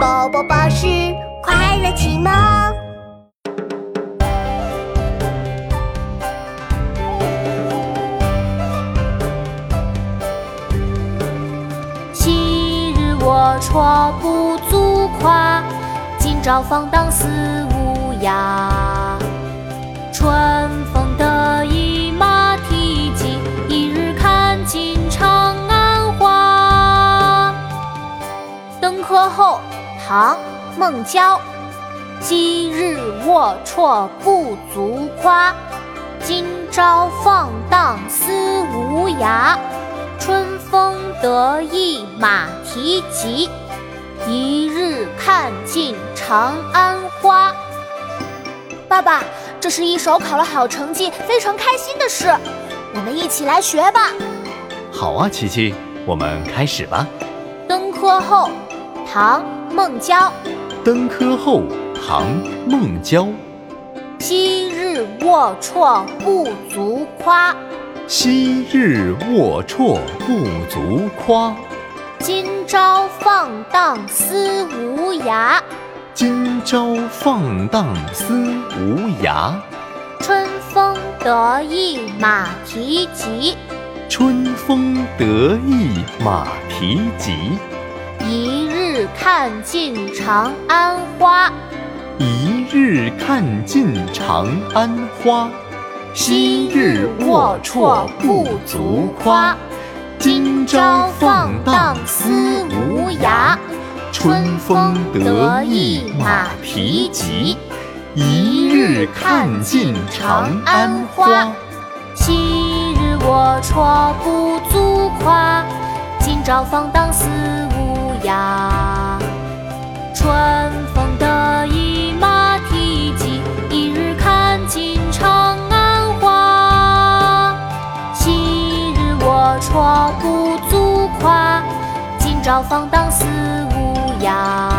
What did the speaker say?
宝宝巴士快乐启蒙。昔日龌龊不足夸，今朝放荡思无涯。春风得意马蹄疾，一日看尽长安花。《登科后》唐·孟郊。昔日龌龊不足夸，今朝放荡思无涯。春风得意马蹄疾，一日看尽长安花。爸爸，这是一首考了好成绩、非常开心的诗，我们一起来学吧。好啊，琪琪，我们开始吧。《登科后》唐·孟郊。登科后，唐·孟郊。昔日龌龊不足夸。昔日龌龊不足夸，今朝放荡思无涯。今朝放荡思无涯。春风得意马蹄疾，春风得意马蹄疾。一日看尽长安花，一日看尽长安花。昔日龌龊不足夸，今朝放荡思无涯。春风得意马蹄疾，一日看尽长安花。昔日龌龊不足夸，今朝放荡思无涯。春风得意马蹄疾，一日看尽长安花。昔日龌龊不足夸，今朝放荡思无涯。